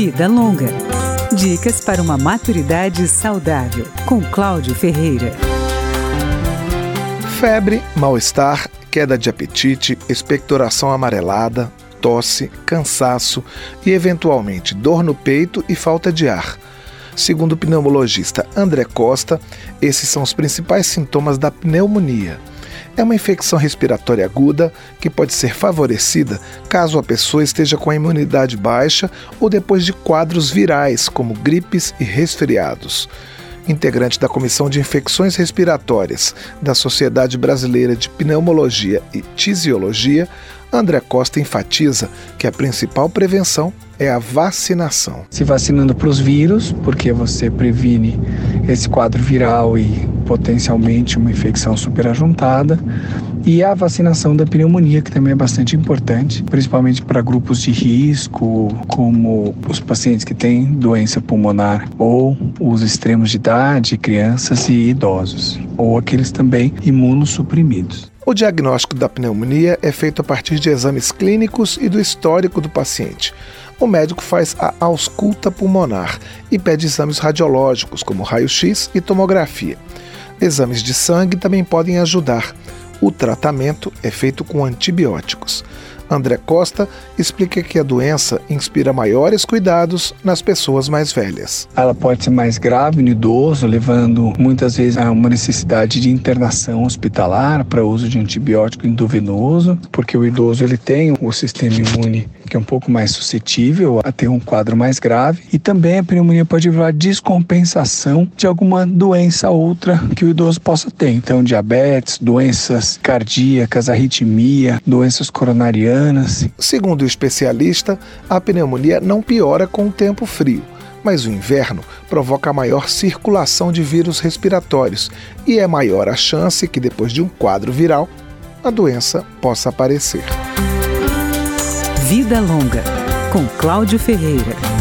Vida Longa. Dicas para uma maturidade saudável, com Cláudio Ferreira. Febre, mal-estar, queda de apetite, expectoração amarelada, tosse, cansaço e, eventualmente, dor no peito e falta de ar. Segundo o pneumologista André Costa, esses são os principais sintomas da pneumonia. É uma infecção respiratória aguda que pode ser favorecida caso a pessoa esteja com a imunidade baixa ou depois de quadros virais, como gripes e resfriados. Integrante da Comissão de Infecções Respiratórias da Sociedade Brasileira de Pneumologia e Tisiologia, André Costa enfatiza que a principal prevenção é a vacinação. Se vacinando para os vírus, porque você previne esse quadro viral e potencialmente uma infecção superajuntada. E a vacinação da pneumonia, que também é bastante importante, principalmente para grupos de risco, como os pacientes que têm doença pulmonar, ou os extremos de idade, crianças e idosos, ou aqueles também imunossuprimidos. O diagnóstico da pneumonia é feito a partir de exames clínicos e do histórico do paciente. O médico faz a ausculta pulmonar e pede exames radiológicos, como raio-x e tomografia. Exames de sangue também podem ajudar. O tratamento é feito com antibióticos. André Costa explica que a doença inspira maiores cuidados nas pessoas mais velhas. Ela pode ser mais grave no idoso, levando muitas vezes a uma necessidade de internação hospitalar para uso de antibiótico endovenoso, porque o idoso ele tem o sistema imune que é um pouco mais suscetível a ter um quadro mais grave e também a pneumonia pode levar descompensação de alguma doença outra que o idoso possa ter. Então, diabetes, doenças cardíacas, arritmia, doenças coronarianas Segundo o especialista, a pneumonia não piora com o tempo frio, mas o inverno provoca maior circulação de vírus respiratórios e é maior a chance que, depois de um quadro viral, a doença possa aparecer. Vida Longa, com Cláudio Ferreira.